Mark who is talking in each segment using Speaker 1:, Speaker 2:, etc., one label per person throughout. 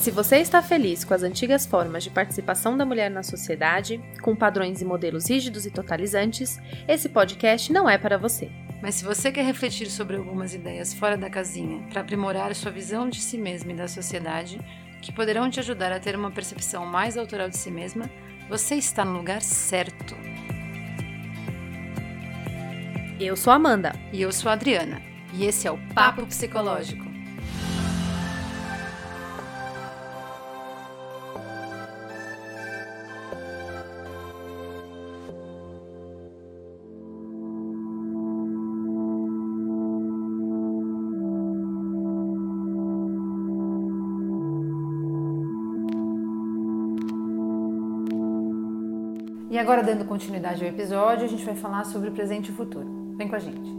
Speaker 1: Se você está feliz com as antigas formas de participação da mulher na sociedade, com padrões e modelos rígidos e totalizantes, esse podcast não é para você.
Speaker 2: Mas se você quer refletir sobre algumas ideias fora da casinha para aprimorar sua visão de si mesma e da sociedade, que poderão te ajudar a ter uma percepção mais autoral de si mesma, você está no lugar certo.
Speaker 1: Eu sou Amanda.
Speaker 2: E eu sou Adriana. E esse é o Papo Psicológico. Agora, dando continuidade ao episódio, a gente vai falar sobre o presente e o futuro. Vem com a gente.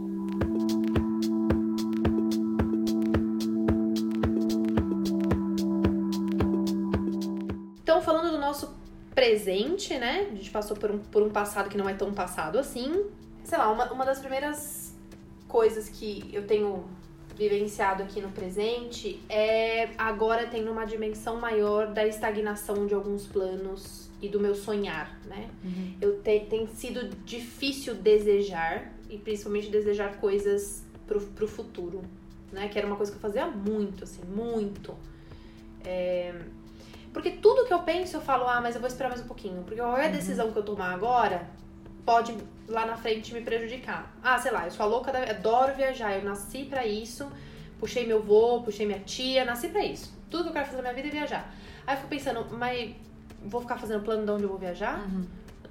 Speaker 1: Então, falando do nosso presente, né? A gente passou por um, por um passado que não é tão passado assim. Sei lá, uma, uma das primeiras coisas que eu tenho vivenciado aqui no presente é agora tendo uma dimensão maior da estagnação de alguns planos e do meu sonhar, né? Uhum. Eu te, tem sido difícil desejar e principalmente desejar coisas pro, pro futuro, né? Que era uma coisa que eu fazia muito, assim, muito. É... Porque tudo que eu penso eu falo, ah, mas eu vou esperar mais um pouquinho. Porque qualquer uhum. decisão que eu tomar agora pode lá na frente me prejudicar. Ah, sei lá, eu sou a louca, da... adoro viajar, eu nasci para isso, puxei meu avô, puxei minha tia, nasci para isso. Tudo que eu quero fazer na minha vida é viajar. Aí eu fico pensando, mas vou ficar fazendo plano de onde eu vou viajar? Uhum.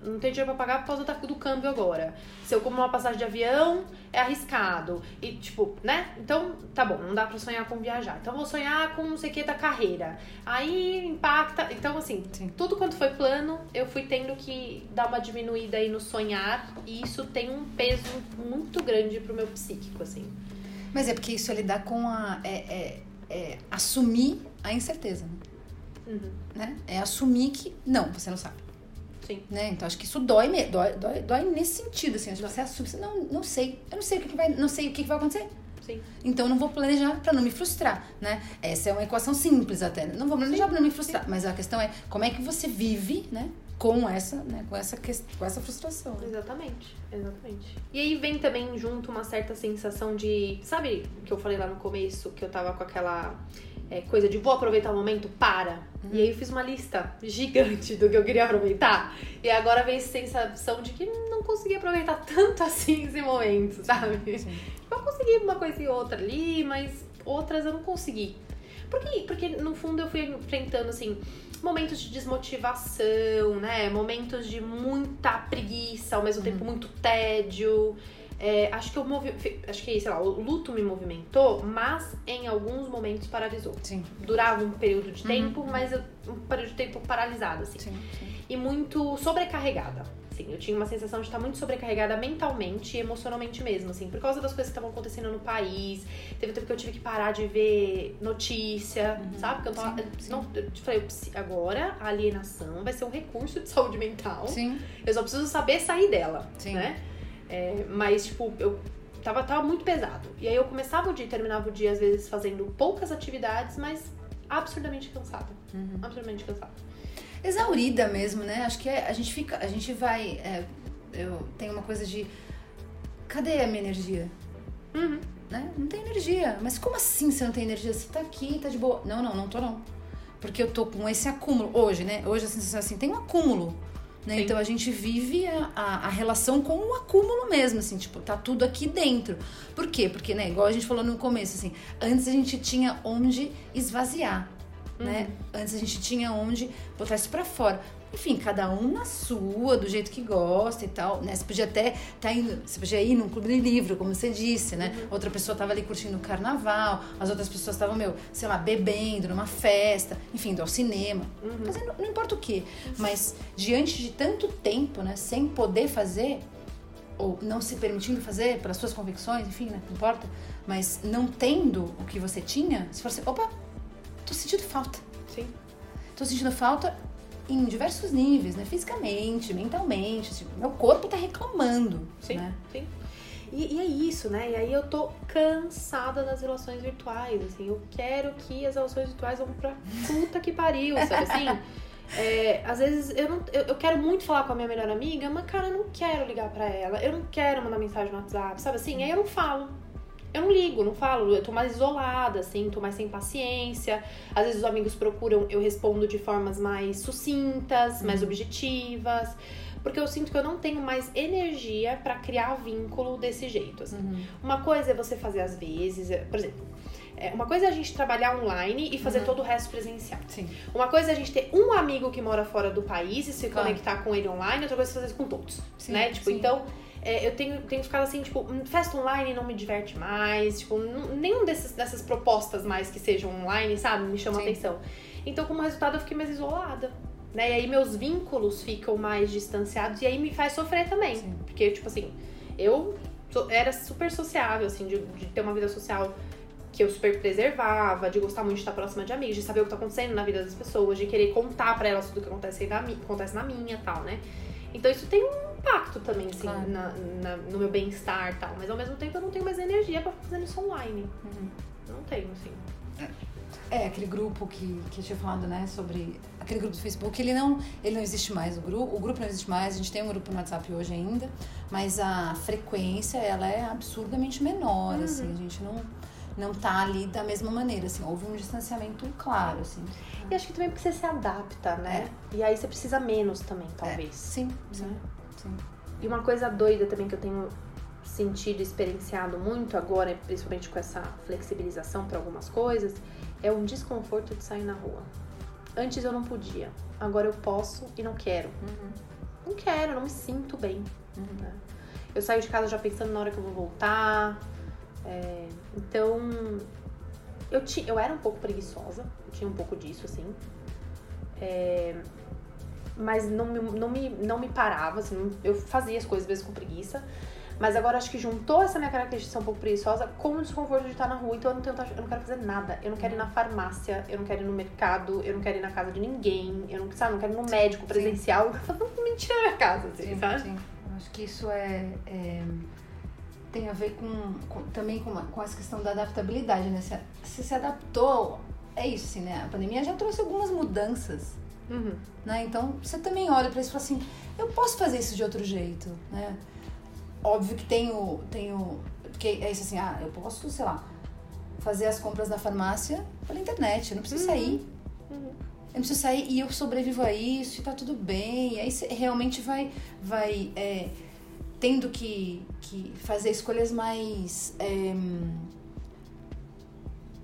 Speaker 1: Não tem dinheiro pra pagar por causa do câmbio agora. Se eu como uma passagem de avião, é arriscado. E, tipo, né? Então, tá bom, não dá pra sonhar com viajar. Então, vou sonhar com não sei o que da carreira. Aí impacta. Então, assim, Sim. tudo quanto foi plano, eu fui tendo que dar uma diminuída aí no sonhar. E isso tem um peso muito grande pro meu psíquico, assim.
Speaker 2: Mas é porque isso é lidar com a. É, é, é assumir a incerteza. Né? Uhum. Né? É assumir que não, você não sabe.
Speaker 1: Sim.
Speaker 2: Né? Então acho que isso dói, dói, dói, dói nesse sentido, assim. Acho que você assume, não, não sei, eu não sei o que, que vai, não sei o que, que vai acontecer.
Speaker 1: Sim.
Speaker 2: Então não vou planejar para não me frustrar, né? Essa é uma equação simples até. Não vou planejar para não me frustrar, Sim. mas a questão é como é que você vive, né? Com essa, né? Com essa, com essa frustração. Né?
Speaker 1: Exatamente, exatamente. E aí vem também junto uma certa sensação de, sabe, que eu falei lá no começo que eu tava com aquela é, coisa de vou aproveitar o momento, para. Uhum. E aí eu fiz uma lista gigante do que eu queria aproveitar. E agora vem essa sensação de que não consegui aproveitar tanto assim esse momento, sabe? Sim. Eu consegui uma coisa e outra ali, mas outras eu não consegui. Por quê? Porque no fundo eu fui enfrentando assim momentos de desmotivação, né? Momentos de muita preguiça, ao mesmo uhum. tempo muito tédio. É, acho que eu movi... acho que, sei lá, o luto me movimentou, mas em alguns momentos paralisou.
Speaker 2: Sim.
Speaker 1: Durava um período de tempo, uhum. mas um período de tempo paralisado, assim.
Speaker 2: Sim, sim.
Speaker 1: E muito sobrecarregada. Assim, eu tinha uma sensação de estar muito sobrecarregada mentalmente e emocionalmente mesmo, assim, por causa das coisas que estavam acontecendo no país. Teve tempo que eu tive que parar de ver notícia, uhum. sabe? Porque eu tava. Sim, não, eu te falei, agora a alienação vai ser um recurso de saúde mental.
Speaker 2: Sim.
Speaker 1: Eu só preciso saber sair dela.
Speaker 2: Sim.
Speaker 1: Né? É, mas, tipo, eu tava, tava muito pesado. E aí eu começava o dia, terminava o dia, às vezes, fazendo poucas atividades, mas absurdamente cansada. Uhum. Absurdamente cansada.
Speaker 2: Exaurida mesmo, né? Acho que é, a gente fica, a gente vai. É, eu tenho uma coisa de. Cadê a minha energia?
Speaker 1: Uhum.
Speaker 2: Né? Não tem energia. Mas como assim você não tem energia? Você tá aqui, tá de boa. Não, não, não tô não. Porque eu tô com esse acúmulo. Hoje, né? Hoje a sensação é assim, tem um acúmulo né? Então a gente vive a, a, a, relação com o acúmulo mesmo, assim, tipo, tá tudo aqui dentro. Por quê? Porque, né, igual a gente falou no começo, assim, antes a gente tinha onde esvaziar, né? uhum. né? Antes a gente tinha onde botar isso pra fora. Enfim, cada um na sua, do jeito que gosta e tal, né? Você podia até tá indo, você podia ir num clube de livro, como você disse, né? Uhum. Outra pessoa tava ali curtindo o carnaval, as outras pessoas estavam, meu, sei lá, bebendo numa festa, enfim, indo ao cinema. Uhum. Mas não, não importa o que. Mas diante de tanto tempo, né, sem poder fazer, ou não se permitindo fazer pelas suas convicções, enfim, né? Não importa. Mas não tendo o que você tinha, você fala assim, opa, tô sentindo falta.
Speaker 1: Sim.
Speaker 2: Tô sentindo falta em diversos níveis, né? Fisicamente, mentalmente. Assim, meu corpo tá reclamando.
Speaker 1: Sim,
Speaker 2: né?
Speaker 1: sim. E, e, é isso, né? E aí eu tô cansada das relações virtuais, assim. Eu quero que as relações virtuais vão pra puta que pariu, sabe assim? É, às vezes eu, não, eu, eu, quero muito falar com a minha melhor amiga, mas, cara, eu não quero ligar para ela. Eu não quero mandar mensagem no WhatsApp, sabe assim? Aí eu não falo. Eu não ligo, não falo. Eu tô mais isolada, assim, tô mais sem paciência. Às vezes os amigos procuram, eu respondo de formas mais sucintas, mais uhum. objetivas. Porque eu sinto que eu não tenho mais energia para criar vínculo desse jeito. Assim. Uhum. Uma coisa é você fazer às vezes, é, por exemplo, é, uma coisa é a gente trabalhar online e fazer uhum. todo o resto presencial.
Speaker 2: Sim.
Speaker 1: Uma coisa é a gente ter um amigo que mora fora do país e se claro. conectar com ele online, outra coisa é fazer isso com todos. Sim, né? Tipo, sim. então. É, eu tenho, tenho ficado assim, tipo, festa online não me diverte mais, tipo, nenhum desses, dessas propostas mais que sejam online, sabe, me chama Sim. atenção. Então, como resultado, eu fiquei mais isolada. Né? E aí meus vínculos ficam mais distanciados e aí me faz sofrer também. Sim. Porque, tipo assim, eu era super sociável, assim, de, de ter uma vida social que eu super preservava, de gostar muito de estar próxima de amigos, de saber o que tá acontecendo na vida das pessoas, de querer contar para elas tudo o que acontece na, acontece na minha e tal, né? Então isso tem um impacto também, assim, claro. na, na, no meu bem-estar e tal. Mas ao mesmo tempo eu não tenho mais energia para fazer isso online. Uhum. Não tenho, assim.
Speaker 2: É, aquele grupo que, que eu tinha falado, né, sobre aquele grupo do Facebook, ele não, ele não existe mais, o grupo, o grupo não existe mais, a gente tem um grupo no WhatsApp hoje ainda, mas a frequência, ela é absurdamente menor, uhum. assim, a gente não não tá ali da mesma maneira, assim, houve um distanciamento claro, assim.
Speaker 1: E acho que também porque você se adapta, né? É. E aí você precisa menos também, é. talvez. É.
Speaker 2: Sim, sim, né? sim.
Speaker 1: E uma coisa doida também que eu tenho sentido, experienciado muito agora, principalmente com essa flexibilização para algumas coisas, é um desconforto de sair na rua. Antes eu não podia, agora eu posso e não quero. Uhum. Não quero, não me sinto bem. Uhum. Né? Eu saio de casa já pensando na hora que eu vou voltar, é, então, eu, ti, eu era um pouco preguiçosa, eu tinha um pouco disso, assim. É, mas não me, não, me, não me parava, assim, eu fazia as coisas às vezes com preguiça. Mas agora acho que juntou essa minha característica um pouco preguiçosa com o desconforto de estar na rua, então eu não, tenho, eu não quero fazer nada. Eu não quero ir na farmácia, eu não quero ir no mercado, eu não quero ir na casa de ninguém, eu não, sabe, não quero ir no médico presencial. Eu quero fazer mentira na minha casa, assim, sim, sabe? Sim.
Speaker 2: Eu acho que isso é... é tem a ver com, com também com, uma, com essa questão da adaptabilidade, né? Se, se se adaptou, é isso, assim, né? A pandemia já trouxe algumas mudanças, uhum. né? Então, você também olha para isso e fala assim, eu posso fazer isso de outro jeito, né? Óbvio que tenho, tenho, porque é isso assim, ah, eu posso, sei lá, fazer as compras na farmácia pela internet, eu não preciso uhum. sair. Uhum. Eu não preciso sair e eu sobrevivo a isso e tá tudo bem. E aí você realmente vai, vai é, tendo que, que fazer escolhas mais. É,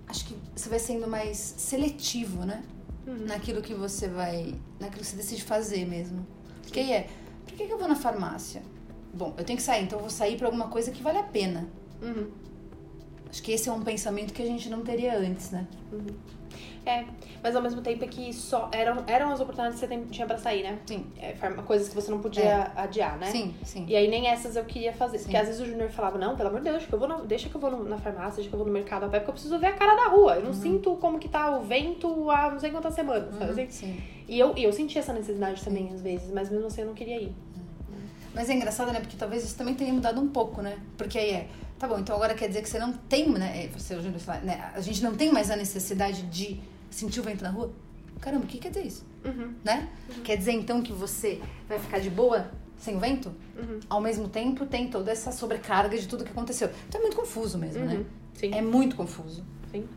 Speaker 2: acho que você vai sendo mais seletivo, né? Uhum. Naquilo que você vai. Naquilo que você decide fazer mesmo. Porque aí é. Por que, que eu vou na farmácia? Bom, eu tenho que sair, então eu vou sair para alguma coisa que vale a pena. Uhum. Acho que esse é um pensamento que a gente não teria antes, né?
Speaker 1: Uhum. É, mas ao mesmo tempo é que só eram, eram as oportunidades que você tinha pra sair, né?
Speaker 2: Sim.
Speaker 1: É, coisas que você não podia é. adiar, né?
Speaker 2: Sim, sim.
Speaker 1: E aí nem essas eu queria fazer. Sim. Porque às vezes o Júnior falava, não, pelo amor de Deus, deixa que eu vou, no, deixa que eu vou no, na farmácia, deixa que eu vou no mercado a pé, porque eu preciso ver a cara da rua. Eu não uhum. sinto como que tá o vento há não sei quantas semanas, uhum, sabe? Sim. E eu, eu senti essa necessidade também, às vezes, mas mesmo assim eu não queria ir.
Speaker 2: Mas é engraçado, né? Porque talvez isso também tenha mudado um pouco, né? Porque aí é, tá bom, então agora quer dizer que você não tem, né? É, você, o Júnior, né? A gente não tem mais a necessidade de sentir o vento na rua? Caramba, o que quer dizer isso? Uhum. Né? Uhum. Quer dizer então que você vai ficar de boa sem o vento? Uhum. Ao mesmo tempo tem toda essa sobrecarga de tudo que aconteceu. Então é muito confuso mesmo, né? Uhum. Sim. É muito confuso.
Speaker 1: Sim.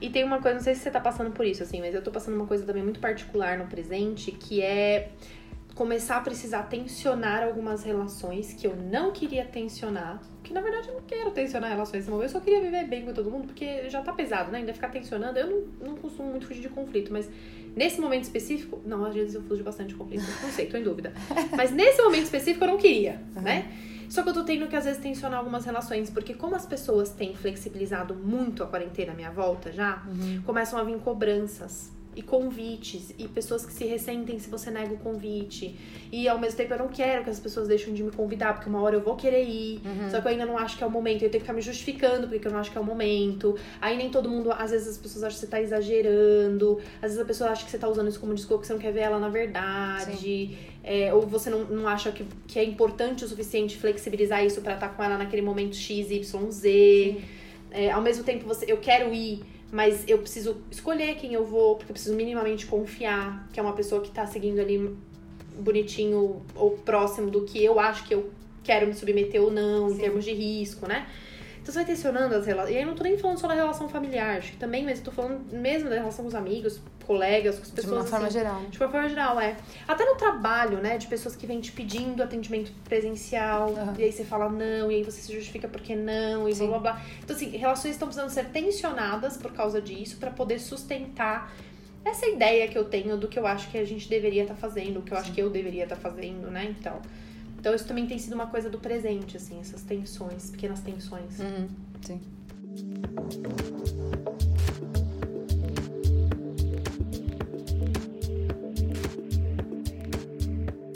Speaker 1: E tem uma coisa, não sei se você tá passando por isso, assim, mas eu tô passando uma coisa também muito particular no presente, que é começar a precisar tensionar algumas relações que eu não queria tensionar. Que na verdade eu não quero tensionar relações nesse momento, eu só queria viver bem com todo mundo, porque já tá pesado, né? Ainda ficar tensionando. Eu não, não costumo muito fugir de conflito, mas nesse momento específico. Não, às vezes eu fujo bastante de conflito, não sei, tô em dúvida. Mas nesse momento específico eu não queria, uhum. né? Só que eu tô tendo que às vezes tensionar algumas relações, porque como as pessoas têm flexibilizado muito a quarentena à minha volta já, uhum. começam a vir cobranças e convites e pessoas que se ressentem se você nega o convite. E ao mesmo tempo eu não quero que as pessoas deixem de me convidar, porque uma hora eu vou querer ir,
Speaker 2: Uhum.
Speaker 1: só que eu ainda não acho que é o momento. Eu tenho que ficar me justificando porque eu não acho que é o momento. Aí nem todo mundo, às vezes as pessoas acham que você tá exagerando, às vezes a pessoa acha que você tá usando isso como desculpa, que você não quer ver ela na verdade. É, ou você não, não acha que, que é importante o suficiente flexibilizar isso pra estar com ela naquele momento X, Y, Z. É, ao mesmo tempo, você, eu quero ir, mas eu preciso escolher quem eu vou, porque eu preciso minimamente confiar que é uma pessoa que tá seguindo ali bonitinho ou próximo do que eu acho que eu quero me submeter ou não, em
Speaker 2: Sim.
Speaker 1: termos de risco, né? Então você vai tensionando as relações. E aí eu não tô nem falando só da relação familiar, acho que também, mas eu tô falando mesmo da relação com os amigos, colegas, com as
Speaker 2: De
Speaker 1: pessoas.
Speaker 2: uma forma
Speaker 1: assim,
Speaker 2: geral.
Speaker 1: de uma forma geral, é. Até no trabalho, né? De pessoas que vêm te pedindo atendimento presencial.
Speaker 2: Aham.
Speaker 1: E aí você fala não, e aí você se justifica porque não, e
Speaker 2: Sim.
Speaker 1: blá blá blá. Então, assim, relações estão precisando ser tensionadas por causa disso, pra poder sustentar essa ideia que eu tenho do que eu acho que a gente deveria estar fazendo, o que eu acho que eu deveria estar fazendo, né? Então. Então isso também tem sido uma coisa do presente, assim, essas tensões, pequenas tensões.
Speaker 2: Uhum, sim.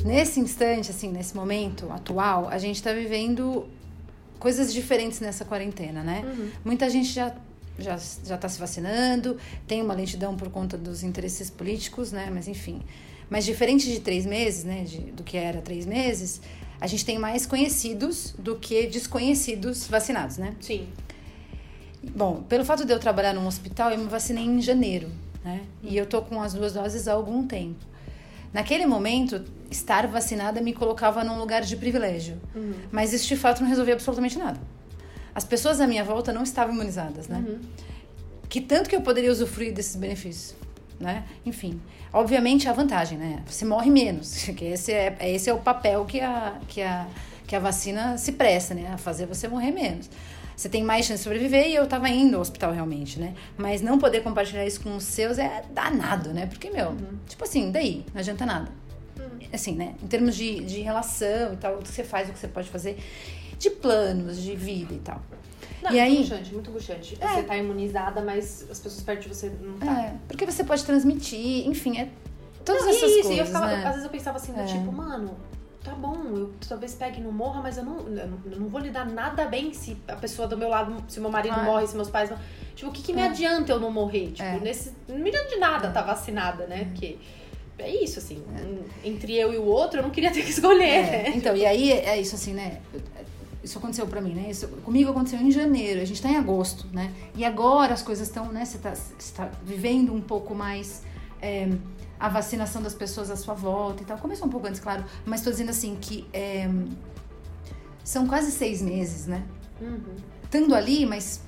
Speaker 2: Nesse instante, assim, nesse momento atual, a gente tá vivendo coisas diferentes nessa quarentena, né?
Speaker 1: Uhum.
Speaker 2: Muita gente já já já está se vacinando, tem uma lentidão por conta dos interesses políticos, né? Mas enfim, mas diferente de três meses, né? de- do que era três meses, a gente tem mais conhecidos do que desconhecidos vacinados, né?
Speaker 1: Sim.
Speaker 2: Bom, pelo fato de eu trabalhar num hospital, eu me vacinei em janeiro, né? E eu tô com as duas doses há algum tempo. Naquele momento, estar vacinada me colocava num lugar de privilégio.
Speaker 1: Uhum.
Speaker 2: Mas isso de fato não resolvia absolutamente nada. As pessoas à minha volta não estavam imunizadas, né?
Speaker 1: Uhum.
Speaker 2: Que tanto que eu poderia usufruir desses benefícios, né? Enfim, obviamente a vantagem, né? Você morre menos, que esse é, esse é o papel que a, que, a, que a vacina se presta, né? A fazer você morrer menos. Você tem mais chance de sobreviver e eu tava indo ao hospital realmente, né? Mas não poder compartilhar isso com os seus é danado, né? Porque, meu, tipo assim, daí, não adianta nada. Assim, né? Em termos de, de relação e tal, o que você faz, o que você pode fazer, de planos, de vida e tal.
Speaker 1: Não,
Speaker 2: E
Speaker 1: muito
Speaker 2: aí-
Speaker 1: angustiante, muito angustiante. Você tá imunizada, mas as pessoas perto de você não tá.
Speaker 2: É, porque você pode transmitir, enfim, é todas
Speaker 1: Não,
Speaker 2: essas
Speaker 1: isso,
Speaker 2: coisas,
Speaker 1: eu ficava,
Speaker 2: né?
Speaker 1: às vezes eu pensava assim, do
Speaker 2: É.
Speaker 1: tipo, mano, tá bom, eu talvez pegue e não morra, mas eu não, eu não, vou lidar nada bem se a pessoa do meu lado, se meu marido
Speaker 2: Ah.
Speaker 1: morre, se meus pais. Tipo, o que, que me
Speaker 2: É.
Speaker 1: adianta eu não morrer? Tipo,
Speaker 2: É.
Speaker 1: nesse. Não me adianta de nada estar tá vacinada, né? Porque é isso, assim. Entre eu e o outro, eu não queria ter que escolher,
Speaker 2: É,
Speaker 1: né?
Speaker 2: Então, e aí é isso assim, né? Isso aconteceu pra mim, né? Isso comigo aconteceu em janeiro, a gente tá em agosto, né? E agora as coisas estão, né? Você tá, tá vivendo um pouco mais é, a vacinação das pessoas à sua volta e tal. Começou um pouco antes, claro, mas tô dizendo assim que é, são quase seis meses, né?
Speaker 1: Uhum.
Speaker 2: estando ali, mas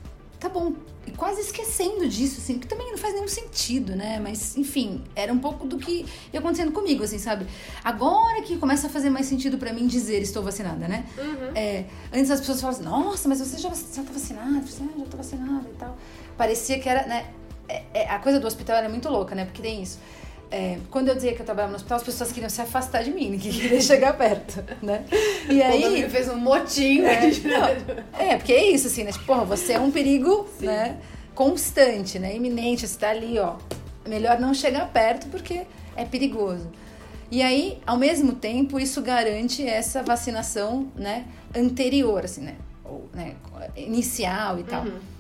Speaker 2: tá bom. E quase esquecendo disso, assim, que também não faz nenhum sentido, né? Mas, enfim, era um pouco do que ia acontecendo comigo, assim, sabe? Agora que começa a fazer mais sentido pra mim dizer estou vacinada, né?
Speaker 1: Uhum.
Speaker 2: É, antes as pessoas falavam assim, nossa, mas você já, já tá vacinada? Ah, já tô vacinada e tal. Parecia que era, né? é- é- a coisa do hospital era muito louca, né? Porque tem isso. É, quando eu dizia que eu trabalhava no hospital, as pessoas queriam se afastar de mim, ninguém queria chegar perto, né? E
Speaker 1: Quando
Speaker 2: aí...
Speaker 1: ele fez um motim, né?
Speaker 2: É, É, porque é isso, assim, né? Tipo, porra, você é um perigo, né? Constante, né? Iminente, você tá ali, ó. Melhor não chegar perto porque é perigoso. E aí, ao mesmo tempo, isso garante essa vacinação, né? Anterior, assim, né? Ou, né? Inicial e tal.
Speaker 1: Uhum.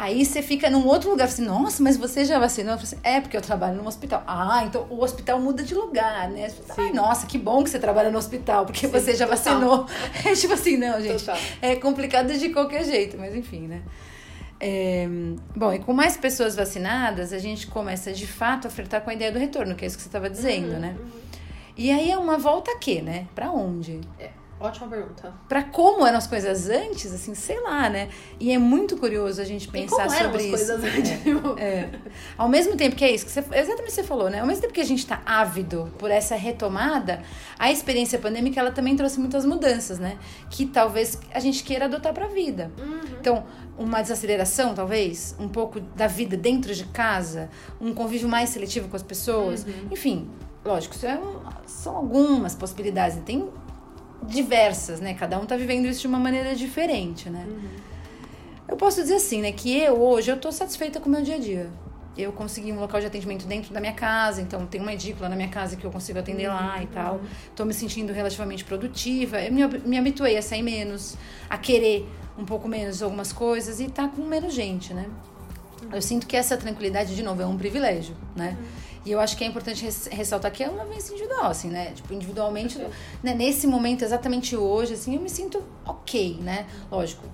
Speaker 2: Aí você fica num outro lugar, assim, nossa, mas você já vacinou? Assim, é, porque eu trabalho num hospital. Ah, então o hospital muda de lugar, né? Ai, nossa, que bom que você trabalha no hospital, porque
Speaker 1: Sim,
Speaker 2: você já
Speaker 1: total.
Speaker 2: vacinou. É tipo assim, não, gente.
Speaker 1: Total.
Speaker 2: É complicado de qualquer jeito, mas enfim, né? É, bom, e com mais pessoas vacinadas, a gente começa de fato a flertar com a ideia do retorno, que é isso que você estava dizendo,
Speaker 1: Uhum,
Speaker 2: né?
Speaker 1: uhum.
Speaker 2: E aí é uma volta a quê, né? Pra onde?
Speaker 1: Ótima pergunta.
Speaker 2: Pra como eram as coisas antes, assim, sei lá, né? E é muito curioso a gente
Speaker 1: E
Speaker 2: pensar
Speaker 1: como eram
Speaker 2: sobre
Speaker 1: as
Speaker 2: isso.
Speaker 1: coisas antes? tipo?
Speaker 2: É. Ao mesmo tempo que é isso, que você, exatamente que você falou, né? Ao mesmo tempo que a gente tá ávido por essa retomada, a experiência pandêmica ela também trouxe muitas mudanças, né? Que talvez a gente queira adotar pra vida.
Speaker 1: Uhum.
Speaker 2: Então, uma desaceleração, talvez, um pouco da vida dentro de casa, um convívio mais seletivo com as pessoas, enfim, lógico, isso é um- são algumas possibilidades, e tem diversas, né? Cada um tá vivendo isso de uma maneira diferente, né? Eu posso dizer assim, né, que eu hoje eu tô satisfeita com o meu dia a dia. eu consegui um local de atendimento dentro da minha casa, então tem uma edícula na minha casa que eu consigo atender uhum. lá e tal. Tô me sentindo relativamente produtiva. Eu me, me habituei a sair menos, a querer um pouco menos algumas coisas e tá com menos gente, né? Eu sinto que essa tranquilidade, de novo, é um privilégio, né? Uhum. E eu acho que é importante ressaltar que é uma vez individual, assim, né? Tipo, individualmente, né? nesse momento, exatamente hoje, assim, eu me sinto ok, né? Lógico,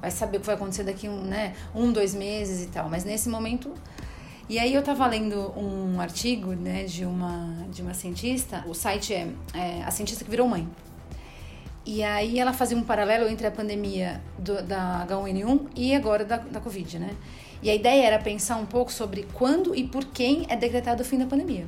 Speaker 2: vai saber o que vai acontecer daqui um, né? um, dois meses e tal. Mas nesse momento. E aí eu tava lendo um artigo, né, de uma, de uma cientista. O site é, é A Cientista que Virou Mãe. E aí ela fazia um paralelo entre a pandemia do, da H1N1 e agora da, da Covid, né? E a ideia era pensar um pouco sobre quando e por quem é decretado o fim da pandemia.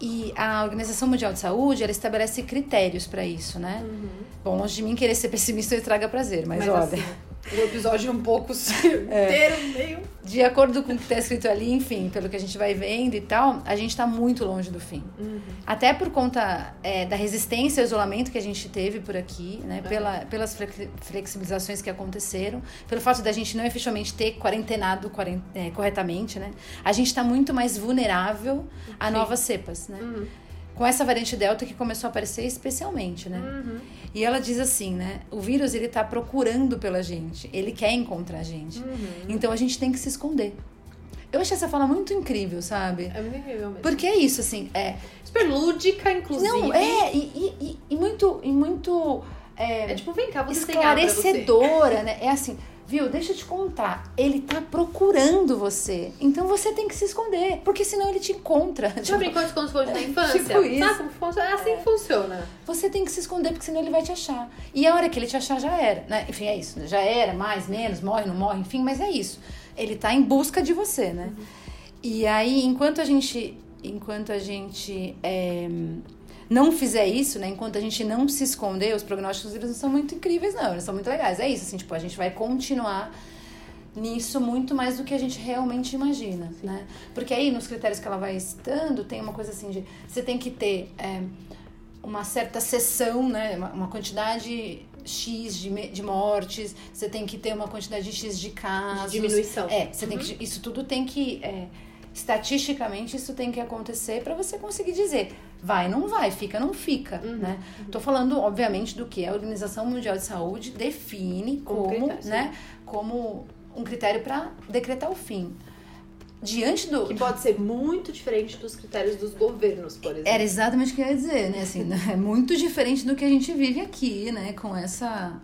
Speaker 2: E a Organização Mundial de Saúde, ela estabelece critérios para isso, né? Uhum. Bom, longe de mim querer ser pessimista e traga prazer, mas, mas olha... Assim,
Speaker 1: o episódio é um pouco é. inteiro, meio.
Speaker 2: De acordo com o que está escrito ali, enfim, pelo que a gente vai vendo e tal, a gente está muito longe do fim. Uhum. Até por conta é, da resistência ao isolamento que a gente teve por aqui, né? Uhum. Pela, pelas flexibilizações que aconteceram, pelo fato da gente não efetivamente ter quarentenado quarent, é, corretamente, né? A gente está muito mais vulnerável a Sim. novas cepas, né? Uhum com essa variante Delta que começou a aparecer especialmente, né? Uhum. E ela diz assim, né? O vírus, ele tá procurando pela gente. Ele quer encontrar a gente. Uhum. Então, a gente tem que se esconder. Eu achei essa fala muito incrível, sabe?
Speaker 1: É muito incrível mesmo.
Speaker 2: Porque é isso, assim, é...
Speaker 1: Super lúdica, inclusive.
Speaker 2: Não, é, e, e, e muito... E muito
Speaker 1: é, é tipo, vem cá, você
Speaker 2: esclarecedora, né? É assim, Viu? Deixa eu te contar. Ele tá procurando você. Então você tem que se esconder. Porque senão ele te encontra.
Speaker 1: Já tipo, brincou de esconde na infância? Tipo isso. Sabe como funciona? É assim é. que funciona.
Speaker 2: Você tem que se esconder, porque senão ele vai te achar. E a hora que ele te achar, já era. Né? Enfim, é isso. Já era, mais, menos, morre, não morre, enfim, mas é isso. Ele tá em busca de você, né? Uhum. E aí, enquanto a gente. Enquanto a gente. É, não fizer isso, né, enquanto a gente não se esconder, os prognósticos eles não são muito incríveis, não, eles são muito legais. É isso, assim, tipo, a gente vai continuar nisso muito mais do que a gente realmente imagina, Sim. né? Porque aí, nos critérios que ela vai estando, tem uma coisa assim de... Você tem que ter é, uma certa sessão, né? Uma, uma quantidade X de, de mortes, você tem que ter uma quantidade de X de casos.
Speaker 1: De diminuição.
Speaker 2: É, você uhum. tem que... Isso tudo tem que... É, estatisticamente isso tem que acontecer para você conseguir dizer vai, não vai, fica, não fica, uhum, né? Uhum. Tô falando, obviamente, do que a Organização Mundial de Saúde define como, como né, como um critério para decretar o fim. Diante do.
Speaker 1: Que pode ser muito diferente dos critérios dos governos, por exemplo.
Speaker 2: Era exatamente o que eu ia dizer, né? Assim, é muito diferente do que a gente vive aqui, né? Com essa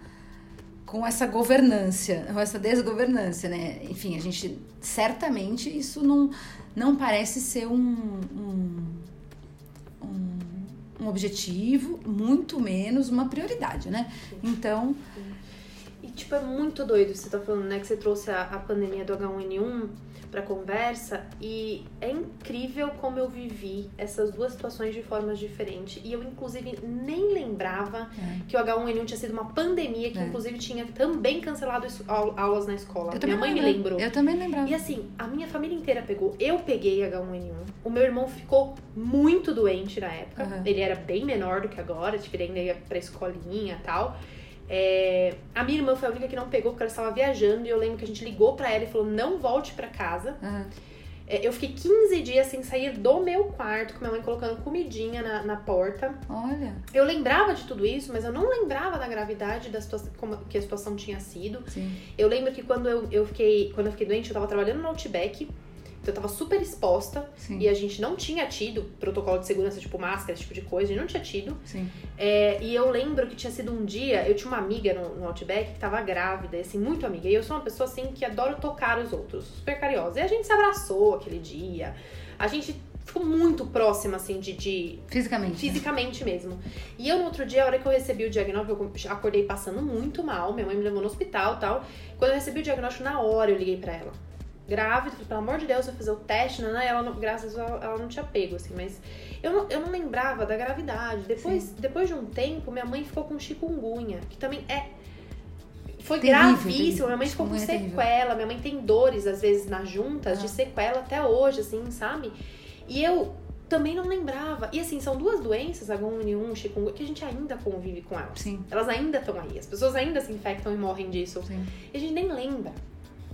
Speaker 2: com essa governância, com essa desgovernância, né? Enfim, a gente certamente isso não, não parece ser um, um, um, um objetivo, muito menos uma prioridade, né? Então.
Speaker 1: E tipo, é muito doido você tá falando, né? Que você trouxe a, a pandemia do H1N1 para conversa e é incrível como eu vivi essas duas situações de formas diferentes e eu inclusive nem lembrava é. que o H1N1 tinha sido uma pandemia que é. inclusive tinha também cancelado aulas na escola.
Speaker 2: Eu minha mãe me lembrou. Eu também lembrava.
Speaker 1: E assim, a minha família inteira pegou. Eu peguei H1N1. O meu irmão ficou muito doente na época. Uhum. Ele era bem menor do que agora, tipo, ele ainda ia pra escolinha e tal. É, a minha irmã foi a única que não pegou porque ela estava viajando e eu lembro que a gente ligou para ela e falou: não volte para casa. Uhum. É, eu fiquei 15 dias sem sair do meu quarto, com minha mãe colocando comidinha na, na porta.
Speaker 2: Olha.
Speaker 1: Eu lembrava de tudo isso, mas eu não lembrava da gravidade da situação, como que a situação tinha sido.
Speaker 2: Sim.
Speaker 1: Eu lembro que quando eu, eu fiquei, quando eu fiquei doente, eu tava trabalhando no Outback. Então eu tava super exposta Sim. e a gente não tinha tido protocolo de segurança, tipo máscara, esse tipo de coisa, a gente não tinha tido. É, e eu lembro que tinha sido um dia, eu tinha uma amiga no, no Outback que tava grávida, e assim, muito amiga. E eu sou uma pessoa assim que adoro tocar os outros, super carinhosa. E a gente se abraçou aquele dia. A gente ficou muito próxima, assim, de. de
Speaker 2: fisicamente.
Speaker 1: Né? Fisicamente né? mesmo. E eu, no outro dia, a hora que eu recebi o diagnóstico, eu acordei passando muito mal. Minha mãe me levou no hospital e tal. Quando eu recebi o diagnóstico, na hora eu liguei pra ela grávida, falei, pelo amor de Deus, vai fazer o teste, né? Ela não, graças a ela, ela não tinha pego, assim, mas eu não, eu não lembrava da gravidade. Depois, depois de um tempo, minha mãe ficou com chikungunya, que também é. Foi terrível, gravíssimo, terrível. minha mãe ficou com sequela, minha mãe tem dores, às vezes, nas juntas, ah. de sequela até hoje, assim, sabe? E eu também não lembrava. E assim, são duas doenças, H1N1, chikungunya, que a gente ainda convive com elas.
Speaker 2: Sim.
Speaker 1: Elas ainda estão aí, as pessoas ainda se infectam e morrem disso.
Speaker 2: Sim.
Speaker 1: E a gente nem lembra.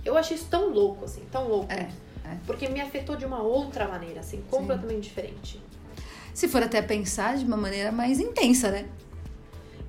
Speaker 1: Eu achei isso tão louco, assim, tão louco.
Speaker 2: É, é.
Speaker 1: Porque me afetou de uma outra maneira, assim, completamente diferente.
Speaker 2: Se for até pensar de uma maneira mais intensa, né?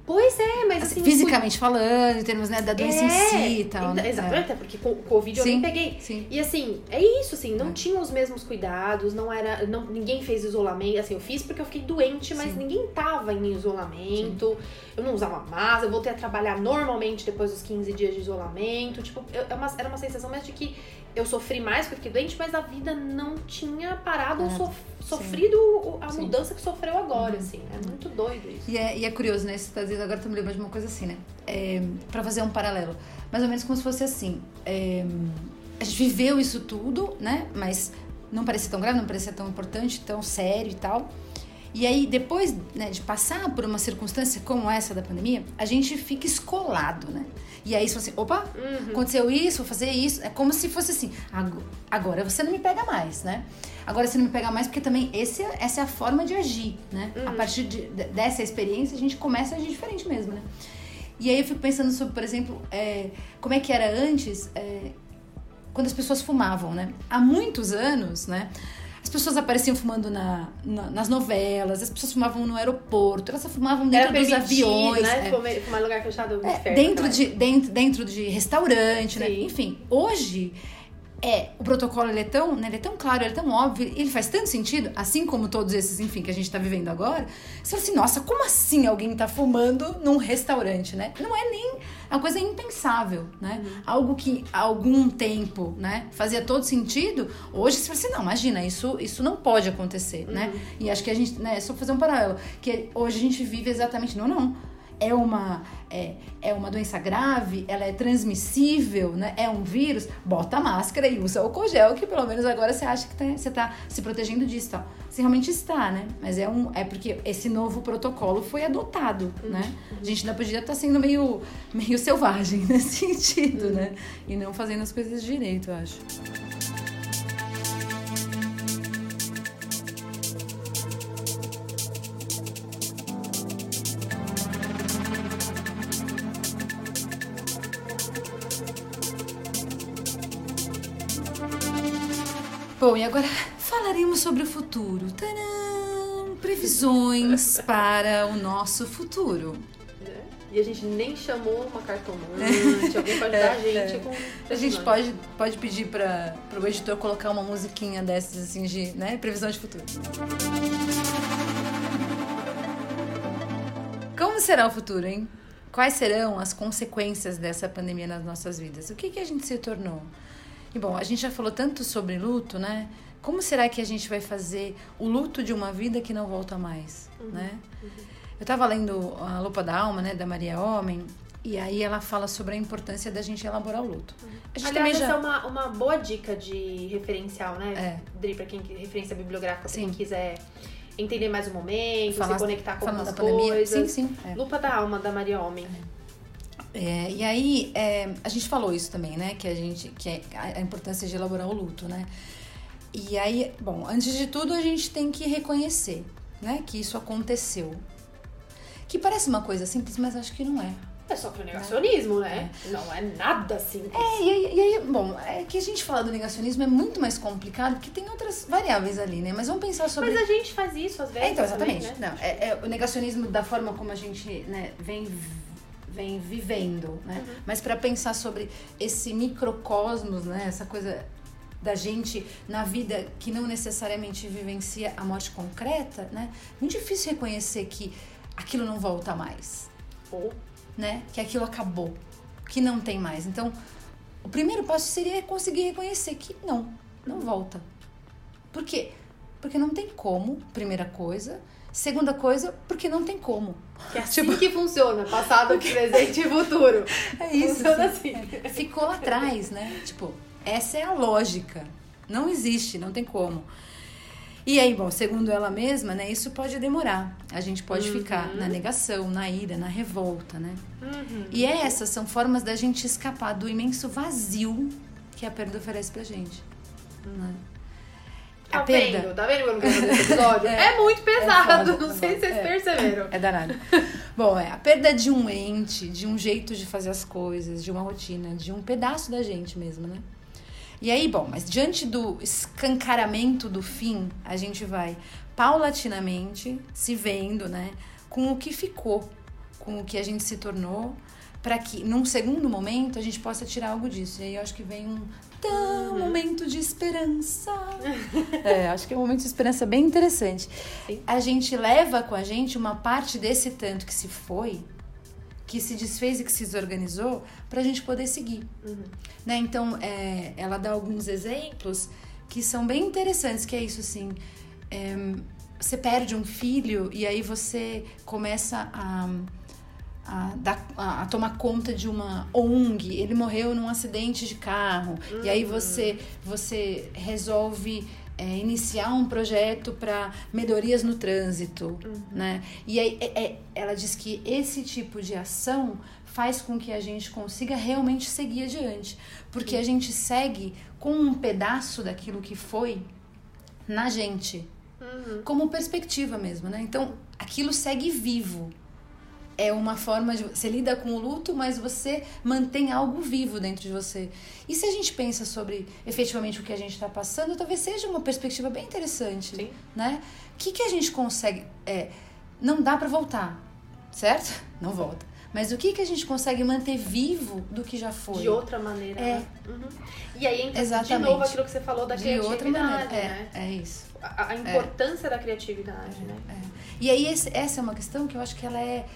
Speaker 1: Pois é, mas
Speaker 2: Assim,
Speaker 1: assim.
Speaker 2: fisicamente falando, em termos né, da doença em si e tal.
Speaker 1: então,
Speaker 2: né?
Speaker 1: Exatamente, até porque com o Covid eu
Speaker 2: Sim,
Speaker 1: nem peguei.
Speaker 2: Sim.
Speaker 1: E assim, é isso, assim, não
Speaker 2: É.
Speaker 1: tinha os mesmos cuidados, não era. Não, ninguém fez isolamento. Assim, eu fiz porque eu fiquei doente, mas
Speaker 2: Sim.
Speaker 1: ninguém tava em isolamento. Eu não usava máscara, eu voltei a trabalhar normalmente depois dos 15 dias de isolamento. Tipo, eu- é uma- era uma sensação mais de que eu sofri mais porque eu fiquei doente, mas a vida não tinha parado ou
Speaker 2: É,
Speaker 1: sof- sofrido a.
Speaker 2: Uhum.
Speaker 1: mudança que sofreu agora, assim. É muito doido isso.
Speaker 2: E é, e é curioso, né? Você tá dizendo, agora tu me lembrando de uma coisa assim, né? É, pra fazer um paralelo. Mais ou menos como se fosse assim. é, a gente viveu isso tudo, né? Mas não parecia tão grave, não parecia tão importante, tão sério e tal. E aí, depois né, de passar por uma circunstância como essa da pandemia, a gente fica escolado, né? E aí, você fala assim, opa,
Speaker 1: Uhum.
Speaker 2: aconteceu isso, vou fazer isso. É como se fosse assim, "Ag- agora você não me pega mais, né? Agora você não me pega mais porque também esse, essa é a forma de agir, né? A partir de- dessa experiência, a gente começa a agir diferente mesmo, né? E aí eu fico pensando sobre, por exemplo, é, como é que era antes, é, quando as pessoas fumavam, né? Há muitos anos, né? As pessoas apareciam fumando na, na- nas novelas, as pessoas fumavam no aeroporto, elas fumavam dentro dos aviões.
Speaker 1: né?
Speaker 2: é.
Speaker 1: Fumar, lugar fechado
Speaker 2: É,
Speaker 1: inferno,
Speaker 2: dentro,
Speaker 1: naquela
Speaker 2: de, dentro, dentro de restaurante, né?
Speaker 1: Sim.
Speaker 2: Enfim, hoje é o protocolo ele é tão, né, ele é tão claro, ele é tão óbvio, ele faz tanto sentido, assim como todos esses, enfim, que a gente tá vivendo agora. Você fala assim, nossa, como assim alguém tá fumando num restaurante, né? Não é nem é uma coisa impensável, né? Algo que há algum tempo, né, fazia todo sentido. Hoje você fala assim, não, imagina, isso, isso não pode acontecer, né? E acho que a gente, né, só fazer um paralelo, que hoje a gente vive exatamente, não, não é uma, é, é uma doença grave, ela é transmissível, né? É um vírus, bota a máscara e usa álcool gel, que pelo menos agora você acha que tá- você tá se protegendo disso, tal. Você realmente está, né? Mas é, um, é porque esse novo protocolo foi adotado, né? A gente ainda podia estar sendo meio, meio selvagem nesse sentido, né? E não fazendo as coisas direito, eu acho. Bom, e agora falaremos sobre o futuro. Tadã! Previsões para o nosso futuro.
Speaker 1: E a gente nem chamou uma cartomante, alguém pra ajudar a gente com.
Speaker 2: A gente pode, pode pedir para o editor colocar uma musiquinha dessas, assim, de né, previsão de futuro. Como será o futuro, hein? Quais serão as consequências dessa pandemia nas nossas vidas? O que, que a gente se tornou? E bom, a gente já falou tanto sobre luto, né? Como será que a gente vai fazer o luto de uma vida que não volta mais, né? Eu estava lendo a Lupa da Alma, né, da Maria Homem, e aí ela fala sobre a importância da gente elaborar o luto. A gente
Speaker 1: Aliás,
Speaker 2: também já
Speaker 1: é uma, uma boa dica de referencial, né?
Speaker 2: É.
Speaker 1: Dri, pra quem referência bibliográfica,
Speaker 2: Sim.
Speaker 1: quem quiser entender mais o momento,
Speaker 2: Falar-
Speaker 1: se conectar com algumas
Speaker 2: da pandemia.
Speaker 1: coisas.
Speaker 2: Sim, sim. é.
Speaker 1: Lupa da Alma, da Maria Homem.
Speaker 2: É, e aí, é, a gente falou isso também, né? Que a gente, que é a importância de elaborar o luto, né? E aí, bom, antes de tudo, a gente tem que reconhecer, né? Que isso aconteceu. Que parece uma coisa simples, mas acho que não é.
Speaker 1: É só pro negacionismo, né? Não é nada simples.
Speaker 2: É, e aí, e aí, bom, é que a gente falar do negacionismo é muito mais complicado, porque tem outras variáveis ali, né? Mas vamos pensar sobre...
Speaker 1: Mas a gente faz isso às vezes.
Speaker 2: É, então, exatamente.
Speaker 1: também, né?
Speaker 2: Não, é, é o negacionismo da forma como a gente né, vem, vem vivendo, né?
Speaker 1: Uhum.
Speaker 2: Mas para pensar sobre esse microcosmos, né? Essa coisa da gente na vida que não necessariamente vivencia a morte concreta, né? Muito difícil reconhecer que aquilo não volta mais,
Speaker 1: Ou
Speaker 2: né? Que aquilo acabou, que não tem mais. Então, o primeiro passo seria conseguir reconhecer que não, não volta. Por quê? Porque não tem como, primeira coisa. Segunda coisa, porque não tem como.
Speaker 1: que é assim que funciona. Passado, presente e futuro.
Speaker 2: É isso.
Speaker 1: Funciona
Speaker 2: assim.
Speaker 1: assim.
Speaker 2: Ficou lá atrás, né? Tipo, essa é a lógica. Não existe, não tem como. E aí, bom, segundo ela mesma, né, isso pode demorar. A gente pode ficar na negação, na ira, na revolta, né?
Speaker 1: Uhum.
Speaker 2: E essas são formas da gente escapar do imenso vazio que a perda oferece pra gente. né?
Speaker 1: Tá
Speaker 2: A perda
Speaker 1: vendo? Tá vendo eu quero fazer esse episódio?
Speaker 2: É.
Speaker 1: É, muito pesado.
Speaker 2: É foda,
Speaker 1: não sei se vocês
Speaker 2: é.
Speaker 1: perceberam.
Speaker 2: É danado. Bom, é a perda de um ente, de um jeito de fazer as coisas, de uma rotina, de um pedaço da gente mesmo, né? E aí, bom, mas diante do escancaramento do fim, a gente vai paulatinamente se vendo, né, com o que ficou, com o que a gente se tornou, para que num segundo momento a gente possa tirar algo disso. E aí eu acho que vem um tão uhum. momento de esperança. é, acho que é um momento de esperança bem interessante. Sim. A gente leva com a gente uma parte desse tanto que se foi, que se desfez e que se desorganizou, para a gente poder seguir. Uhum. Né? Então, é, ela dá alguns exemplos que são bem interessantes, que é isso assim. É, você perde um filho e aí você começa a a, a, a, tomar conta de uma ONG, ele morreu num acidente de carro, uhum. e aí você, você resolve é, iniciar um projeto para melhorias no trânsito, uhum. né? E aí é, é, ela diz que esse tipo de ação faz com que a gente consiga realmente seguir adiante, porque a gente segue com um pedaço daquilo que foi na gente, uhum. como perspectiva mesmo, né? Então aquilo segue vivo é uma forma de. Você lida com o luto, mas você mantém algo vivo dentro de você. E se a gente pensa sobre efetivamente o que a gente está passando, talvez seja uma perspectiva bem interessante. Sim. Né? O que, que a gente consegue. É, não dá para voltar, certo? Não volta. Mas o que, que a gente consegue manter vivo do que já foi?
Speaker 1: De outra maneira. É. Né? Uhum. E aí entra
Speaker 2: Exatamente.
Speaker 1: de novo aquilo que você falou da de criatividade.
Speaker 2: Outra maneira.
Speaker 1: É,
Speaker 2: né? é isso.
Speaker 1: A, a importância é. da criatividade, né?
Speaker 2: É. E aí esse, essa é uma questão que eu acho que ela é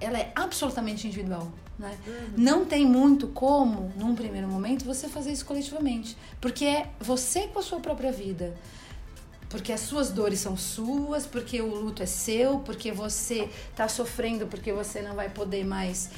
Speaker 2: ela é absolutamente individual. Né? Uhum. Não tem muito como, num primeiro momento, você fazer isso coletivamente. Porque é você com a sua própria vida. Porque as suas dores são suas, porque o luto é seu, porque você está sofrendo, porque você não vai poder mais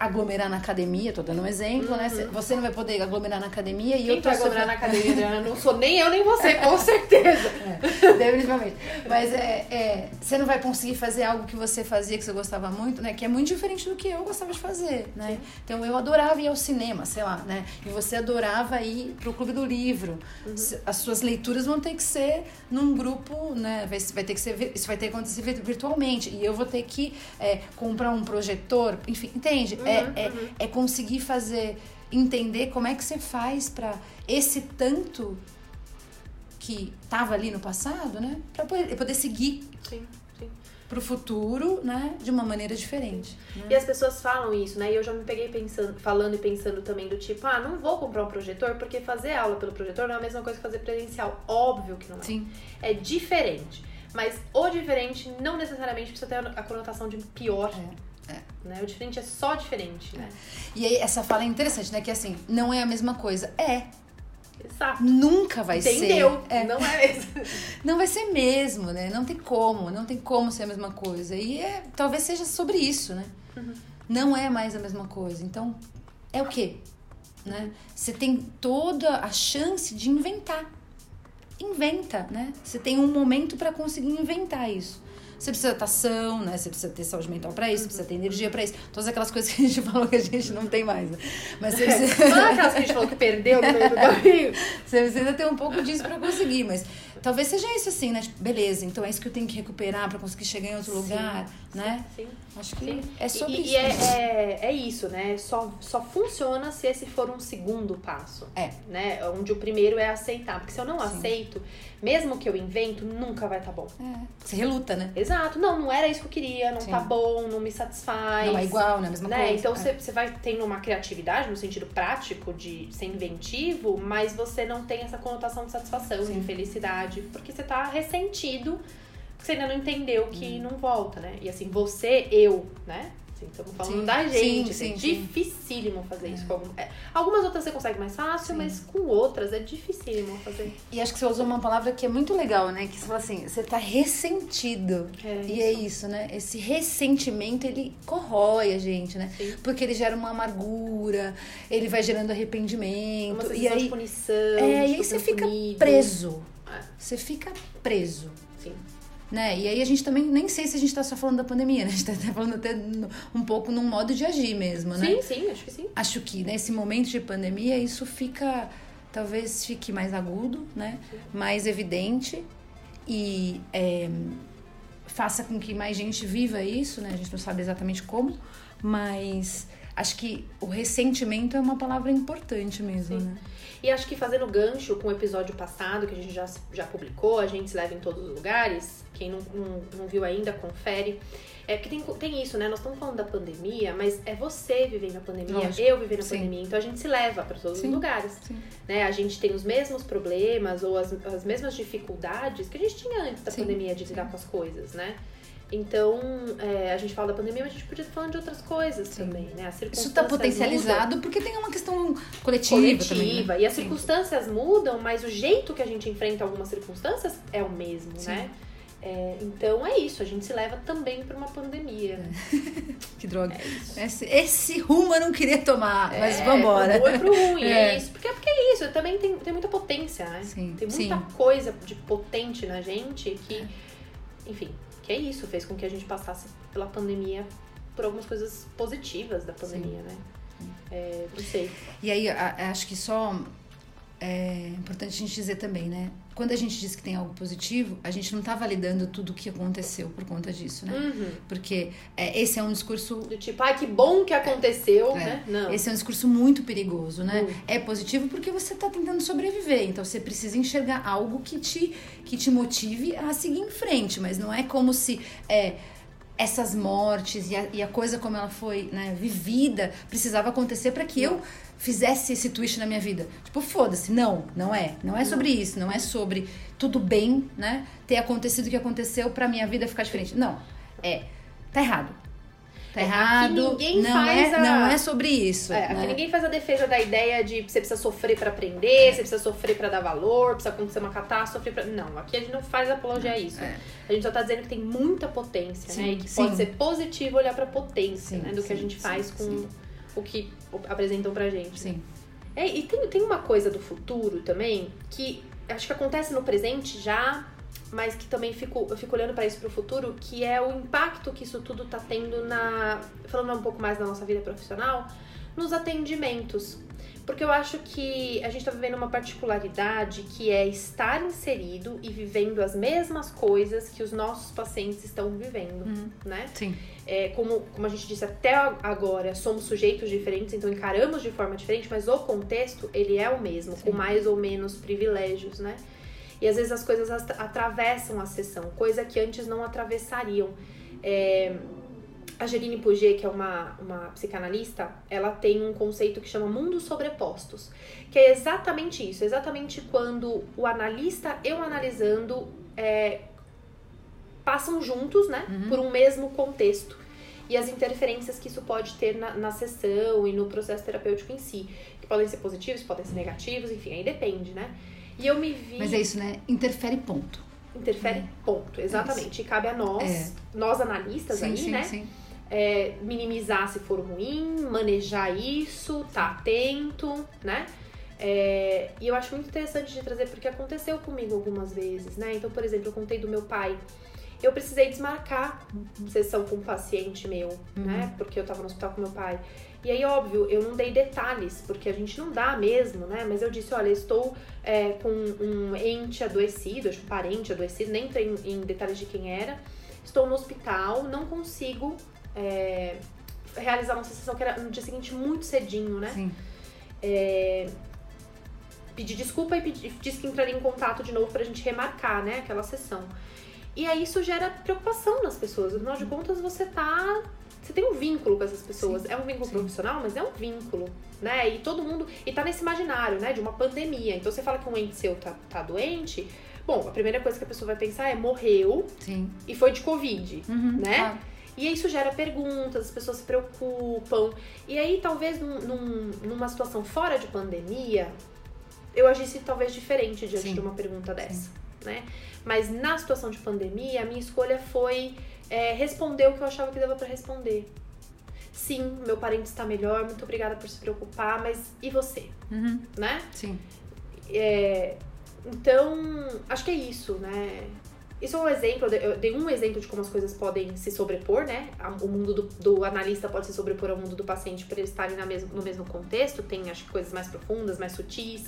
Speaker 2: aglomerar na academia, tô dando um exemplo, né? uhum. né? Você não vai poder aglomerar na academia e
Speaker 1: Quem
Speaker 2: eu tô
Speaker 1: vai aglomerar na academia? não sou nem eu nem você, com certeza.
Speaker 2: É, definitivamente. Mas é, é, você não vai conseguir fazer algo que você fazia, que você gostava muito, né? Que é muito diferente do que eu gostava de fazer, né? Sim. Então eu adorava ir ao cinema, sei lá, né? E você adorava ir pro clube do livro. Uhum. As suas leituras vão ter que ser num grupo, né? Vai, vai ter que ser, isso vai ter que acontecer virtualmente. E eu vou ter que é, comprar um projetor, enfim, entende? Uhum, é, é, uhum. é conseguir fazer, entender como é que você faz para esse tanto que estava ali no passado, né? Para poder, poder seguir.
Speaker 1: Sim
Speaker 2: para o futuro, né, de uma maneira diferente. Né?
Speaker 1: E as pessoas falam isso, né? E eu já me peguei pensando, falando e pensando também do tipo, ah, não vou comprar um projetor porque fazer aula pelo projetor não é a mesma coisa que fazer presencial. Óbvio que não é.
Speaker 2: Sim.
Speaker 1: É diferente. Mas o diferente não necessariamente precisa ter a conotação de pior.
Speaker 2: É. É.
Speaker 1: Né? O diferente é só diferente, né?
Speaker 2: E aí, essa fala é interessante, né? Que assim, não é a mesma coisa. É.
Speaker 1: Exato.
Speaker 2: Nunca vai
Speaker 1: Entendeu?
Speaker 2: ser. É.
Speaker 1: Não é mesmo.
Speaker 2: não vai ser mesmo, né? Não tem como, não tem como ser a mesma coisa. E é, talvez seja sobre isso, né? Uhum. Não é mais a mesma coisa. Então, é o quê? Né? Você tem toda a chance de inventar. Inventa, né? Você tem um momento para conseguir inventar isso. Você precisa ter ação, né? Você precisa ter saúde mental para isso, você precisa ter energia para isso. Todas aquelas coisas que a gente falou que a gente não tem mais. Né? Mas você precisa.
Speaker 1: Todas aquelas que a gente falou que perdeu no meio do caminho.
Speaker 2: você precisa ter um pouco disso para conseguir, mas talvez seja isso assim, né? Tipo, beleza, então é isso que eu tenho que recuperar para conseguir chegar em outro sim, lugar, né?
Speaker 1: Sim.
Speaker 2: Acho que sim. é sobre
Speaker 1: e,
Speaker 2: isso.
Speaker 1: E é, é, é, isso, né? Só, só funciona se esse for um segundo passo.
Speaker 2: É.
Speaker 1: Né? Onde o primeiro é aceitar. Porque se eu não aceito, mesmo que eu invento, nunca vai estar tá bom.
Speaker 2: É. Você reluta, né?
Speaker 1: Exato. Não, não era isso que eu queria, não Sim. tá bom, não me satisfaz.
Speaker 2: Não é igual, é a mesma
Speaker 1: né?
Speaker 2: coisa.
Speaker 1: Então você, é. você vai tendo uma criatividade no sentido prático de ser inventivo, mas você não tem essa conotação de satisfação, Sim. de felicidade, porque você tá ressentido você ainda não entendeu que hum. não volta, né? E assim, você, eu, né? Assim, estamos falando sim, da gente. Sim, assim, sim, é dificílimo fazer é. isso. Algum... é. Algumas outras você consegue mais fácil, mas com outras é dificílimo fazer.
Speaker 2: E acho que você usou uma palavra que é muito legal, né? Que você fala assim, você tá ressentido.
Speaker 1: É
Speaker 2: e é isso, né? Esse ressentimento, ele corrói a gente, né? Porque ele gera uma amargura, ele vai gerando arrependimento.
Speaker 1: Uma
Speaker 2: e aí,
Speaker 1: de punição.
Speaker 2: É, e aí você fica preso. É. Você fica preso.
Speaker 1: Sim.
Speaker 2: Né? E aí a gente também nem sei se a gente está só falando da pandemia, né? A gente está falando até um pouco num modo de agir mesmo, né?
Speaker 1: Sim, sim, acho que sim.
Speaker 2: Acho que nesse momento de pandemia isso fica, talvez fique mais agudo, né? Sim. Mais evidente e é, faça com que mais gente viva isso, né? A gente não sabe exatamente como, mas acho que o ressentimento é uma palavra importante mesmo,
Speaker 1: Sim.
Speaker 2: né?
Speaker 1: E acho que fazendo gancho com o episódio passado, que a gente já, já publicou, a gente se leva em todos os lugares, quem não, não, não viu ainda, confere. É porque tem, tem isso, né? Nós estamos falando da pandemia, mas é você vivendo a pandemia,
Speaker 2: Lógico.
Speaker 1: eu vivendo a
Speaker 2: Sim.
Speaker 1: pandemia. Então a gente se leva para todos
Speaker 2: Sim.
Speaker 1: os lugares.
Speaker 2: Sim.
Speaker 1: Né? A gente tem os mesmos problemas ou as, as mesmas dificuldades que a gente tinha antes da pandemia de lidar com as coisas, né? Então, é, a gente fala da pandemia, mas a gente podia estar falando de outras coisas também, né? As
Speaker 2: Isso está
Speaker 1: mudam
Speaker 2: potencializado porque tem uma questão coletiva,
Speaker 1: coletiva.
Speaker 2: também. né?
Speaker 1: E as
Speaker 2: Sim.
Speaker 1: circunstâncias mudam, mas o jeito que a gente enfrenta algumas circunstâncias é o mesmo,
Speaker 2: Sim.
Speaker 1: né? É, então é isso, a gente se leva também para uma pandemia.
Speaker 2: Que droga.
Speaker 1: É.
Speaker 2: Esse, esse rumo eu não queria tomar, mas
Speaker 1: é,
Speaker 2: vambora.
Speaker 1: Pro pro ruim, é.
Speaker 2: É.
Speaker 1: isso. Porque, porque é isso, também tem, tem muita potência, né?
Speaker 2: Sim,
Speaker 1: Tem muita
Speaker 2: sim.
Speaker 1: coisa de potente na gente que, enfim, que é isso, fez com que a gente passasse pela pandemia por algumas coisas positivas da pandemia, né? É, não sei.
Speaker 2: E aí, acho que só é importante a gente dizer também, né? Quando a gente diz que tem algo positivo, a gente não tá validando tudo o que aconteceu por conta disso, né?
Speaker 1: Uhum.
Speaker 2: Porque é, esse é um discurso.
Speaker 1: Do tipo, ai, que bom que aconteceu,
Speaker 2: É.
Speaker 1: né? Não.
Speaker 2: Esse é um discurso muito perigoso, né?
Speaker 1: Muito.
Speaker 2: É positivo porque você tá tentando sobreviver. Então você precisa enxergar algo que te, que te motive a seguir em frente. Mas não é como se é, essas mortes e a, e a coisa como ela foi né, vivida precisava acontecer para que eu fizesse esse twist na minha vida. Tipo, foda-se. Não, não é. Não é sobre isso. Não é sobre tudo bem, né? Ter acontecido o que aconteceu pra minha vida ficar diferente. Não. É. Tá errado. Tá
Speaker 1: É, aqui
Speaker 2: errado.
Speaker 1: ninguém
Speaker 2: não,
Speaker 1: faz
Speaker 2: é,
Speaker 1: a-
Speaker 2: não é sobre isso.
Speaker 1: É, aqui
Speaker 2: né?
Speaker 1: ninguém faz a defesa da ideia de você precisa sofrer pra aprender, você precisa sofrer pra dar valor, precisa acontecer uma catástrofe pra... Não, aqui a gente não faz apologia a isso.
Speaker 2: É.
Speaker 1: A gente só tá dizendo que tem muita potência,
Speaker 2: Sim,
Speaker 1: né? E que
Speaker 2: sim.
Speaker 1: pode ser positivo olhar pra potência,
Speaker 2: Sim,
Speaker 1: né? Do que a gente faz com. O que apresentam pra gente.
Speaker 2: Sim.
Speaker 1: É, e tem, tem uma coisa do futuro também que acho que acontece no presente já, mas que também fico, eu fico olhando pra isso pro futuro, que é o impacto que isso tudo tá tendo na. Falando um pouco mais da nossa vida profissional, nos atendimentos. Porque eu acho que a gente tá vivendo uma particularidade que é estar inserido e vivendo as mesmas coisas que os nossos pacientes estão vivendo,
Speaker 2: Uhum.
Speaker 1: né?
Speaker 2: Sim.
Speaker 1: É, como, como a gente disse até agora, somos sujeitos diferentes, então encaramos de forma diferente, mas o contexto, ele é o mesmo, com mais ou menos privilégios, né? E às vezes as coisas at- atravessam a sessão, coisa que antes não atravessariam. É, a Gerine Puget, que é uma, uma psicanalista, ela tem um conceito que chama mundos sobrepostos, que é exatamente isso, exatamente quando o analista e o analisando é, passam juntos, né, por um mesmo contexto. E as interferências que isso pode ter na, na sessão e no processo terapêutico em si. Que podem ser positivos, podem ser negativos, enfim, aí depende, né? E eu me vi.
Speaker 2: Mas é isso, né? Interfere ponto.
Speaker 1: Interfere, ponto, exatamente. E cabe a nós,
Speaker 2: É.
Speaker 1: nós analistas
Speaker 2: sim,
Speaker 1: aí,
Speaker 2: sim,
Speaker 1: né?
Speaker 2: sim.
Speaker 1: É, minimizar se for ruim, manejar isso, tá atento, né? É, e eu acho muito interessante de trazer porque aconteceu comigo algumas vezes, né? Então, por exemplo, eu contei do meu pai. Eu precisei desmarcar sessão com um paciente meu, né? Porque eu tava no hospital com meu pai. E aí, óbvio, eu não dei detalhes, porque a gente não dá mesmo, né? Mas eu disse, olha, eu estou é, com um ente adoecido, acho que um parente adoecido, nem entrei em detalhes de quem era. Estou no hospital, não consigo é, realizar uma sessão que era no dia seguinte muito cedinho, né?
Speaker 2: Sim.
Speaker 1: Pedi desculpa e pedi, disse que entraria em contato de novo pra gente remarcar, né, aquela sessão. E aí isso gera preocupação nas pessoas. Afinal de contas, você tá. Você tem um vínculo com essas pessoas. é um vínculo
Speaker 2: sim.
Speaker 1: profissional, mas é um vínculo, né? E todo mundo. E tá nesse imaginário, né? De uma pandemia. Então você fala que um ente seu tá, tá doente. Bom, a primeira coisa que a pessoa vai pensar é morreu
Speaker 2: Sim.
Speaker 1: e foi de Covid.
Speaker 2: Uhum,
Speaker 1: Né?
Speaker 2: claro.
Speaker 1: E isso gera perguntas, as pessoas se preocupam. E aí, talvez num- num- numa situação fora de pandemia, eu agisse talvez diferente diante
Speaker 2: Sim.
Speaker 1: de uma pergunta dessa, né? Mas na situação de pandemia, a minha escolha foi é, responder o que eu achava que dava pra responder. Sim, meu parente está melhor, muito obrigada por se preocupar, mas e você,
Speaker 2: Uhum,
Speaker 1: né?
Speaker 2: Sim.
Speaker 1: É, então, acho que é isso, né? Isso é um exemplo, eu dei um exemplo de como as coisas podem se sobrepor, né? O mundo do, do analista pode se sobrepor ao mundo do paciente para eles estarem na mesmo, no mesmo contexto. Tem, acho que, coisas mais profundas, mais sutis.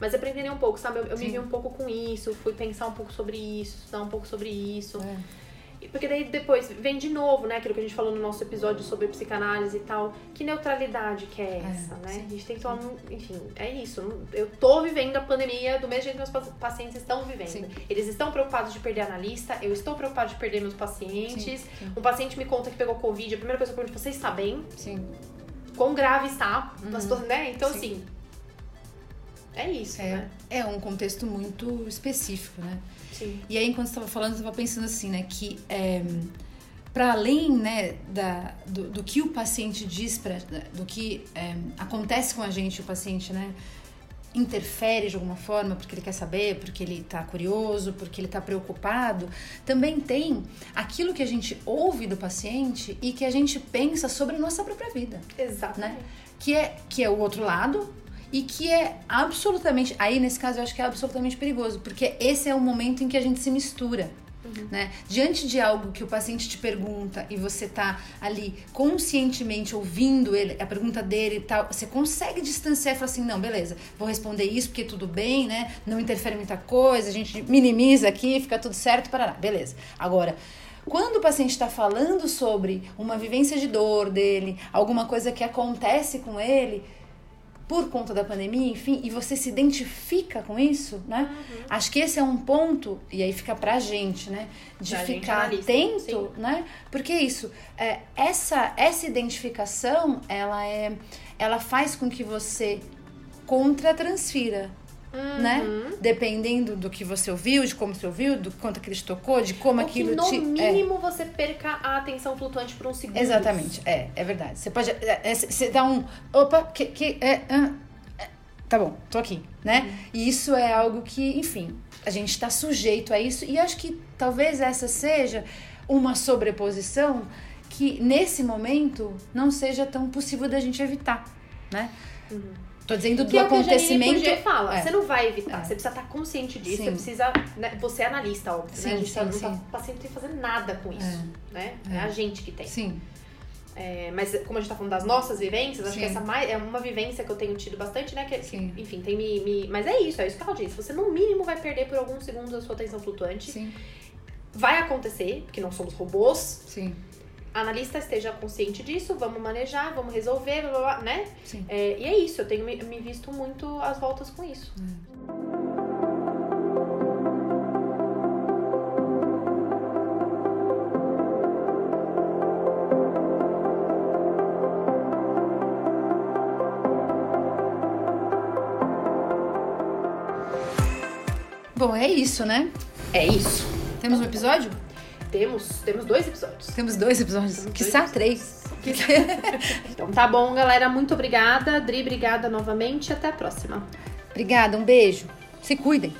Speaker 1: Mas pra entender um pouco, sabe? Eu, eu me vi um pouco com isso, fui pensar um pouco sobre isso, estudar um pouco sobre isso.
Speaker 2: É.
Speaker 1: Porque daí depois vem de novo, né? Aquilo que a gente falou no nosso episódio sobre psicanálise e tal. Que neutralidade que é essa, é, né? Sim, a gente tem que tomar. Enfim, é isso. Eu tô vivendo a pandemia do mesmo jeito que meus pacientes estão vivendo. Sim. Eles estão preocupados de perder analista, eu estou preocupado de perder meus pacientes. Sim, um paciente me conta que pegou Covid, a primeira coisa que eu pergunto, você está bem?
Speaker 2: Sim.
Speaker 1: Quão grave está? Uhum. Né? Então, assim. É isso,
Speaker 2: é,
Speaker 1: né?
Speaker 2: É um contexto muito específico, né?
Speaker 1: Sim.
Speaker 2: E aí, enquanto você estava falando, eu estava pensando assim, né? Que é, para além né, da, do, do, que o paciente diz, pra, do que é, acontece com a gente, o paciente, né? interfere de alguma forma porque ele quer saber, porque ele está curioso, porque ele está preocupado, também tem aquilo que a gente ouve do paciente e que a gente pensa sobre a nossa própria vida.
Speaker 1: Exato.
Speaker 2: Né? Que é, que é o outro lado, e que é absolutamente, aí nesse caso eu acho que é absolutamente perigoso, porque esse é o momento em que a gente se mistura. Uhum. Né? Diante de algo que o paciente te pergunta e você tá ali conscientemente ouvindo ele, a pergunta dele e tal, você consegue distanciar e falar assim: não, beleza, vou responder isso porque tudo bem, né? Não interfere muita coisa, a gente minimiza aqui, fica tudo certo, parará, beleza. Agora, quando o paciente está falando sobre uma vivência de dor dele, alguma coisa que acontece com ele, por conta da pandemia, enfim, e você se identifica com isso, né? Uhum. Acho que esse é um ponto, e aí fica pra gente, né? De pra ficar atento, sim. né? Porque isso, é, essa, essa identificação, ela é. Ela faz com que você contra-transfira Uhum. né? Dependendo do que você ouviu, de como você ouviu, do quanto aquilo te tocou, de como
Speaker 1: Ou
Speaker 2: aquilo
Speaker 1: que no
Speaker 2: te.
Speaker 1: No é. mínimo é. você perca a atenção flutuante por um segundo.
Speaker 2: Exatamente, é, é verdade. Você pode. É, é, você dá um. Opa, que. que é, é, tá bom, tô aqui, né? Uhum. E isso é algo que, enfim, a gente está sujeito a isso, e acho que talvez essa seja uma sobreposição que nesse momento não seja tão possível da gente evitar, né? Uhum. Tô dizendo do que acontecimento.
Speaker 1: É o que a fala. É. Você não vai evitar. É. Você precisa estar consciente disso. Sim. Você precisa. Né? Você é analista, óbvio. Sim, né? A gente sim, sim. o paciente não tem que fazer nada com isso. É. Né? É. é. a gente que tem.
Speaker 2: Sim.
Speaker 1: É, mas como a gente tá falando das nossas vivências, acho que essa mais, é uma vivência que eu tenho tido bastante, né? Que, Sim. enfim, tem me, me, Mas é isso, é isso que ela disse. Você no mínimo vai perder por alguns segundos a sua atenção flutuante.
Speaker 2: Sim.
Speaker 1: Vai acontecer, porque não somos robôs.
Speaker 2: Sim
Speaker 1: analista esteja consciente disso, vamos manejar, vamos resolver, blá, blá, blá, né?
Speaker 2: Sim.
Speaker 1: É, e é isso, eu tenho me, me, visto muito às voltas com isso. É.
Speaker 2: Bom, é isso, né?
Speaker 1: É isso.
Speaker 2: Temos um episódio?
Speaker 1: Temos, temos dois episódios.
Speaker 2: Temos dois episódios. Que Quiçá três.
Speaker 1: então tá bom, galera. Muito obrigada. Dri, obrigada novamente. Até a próxima.
Speaker 2: Obrigada, um beijo. Se cuidem.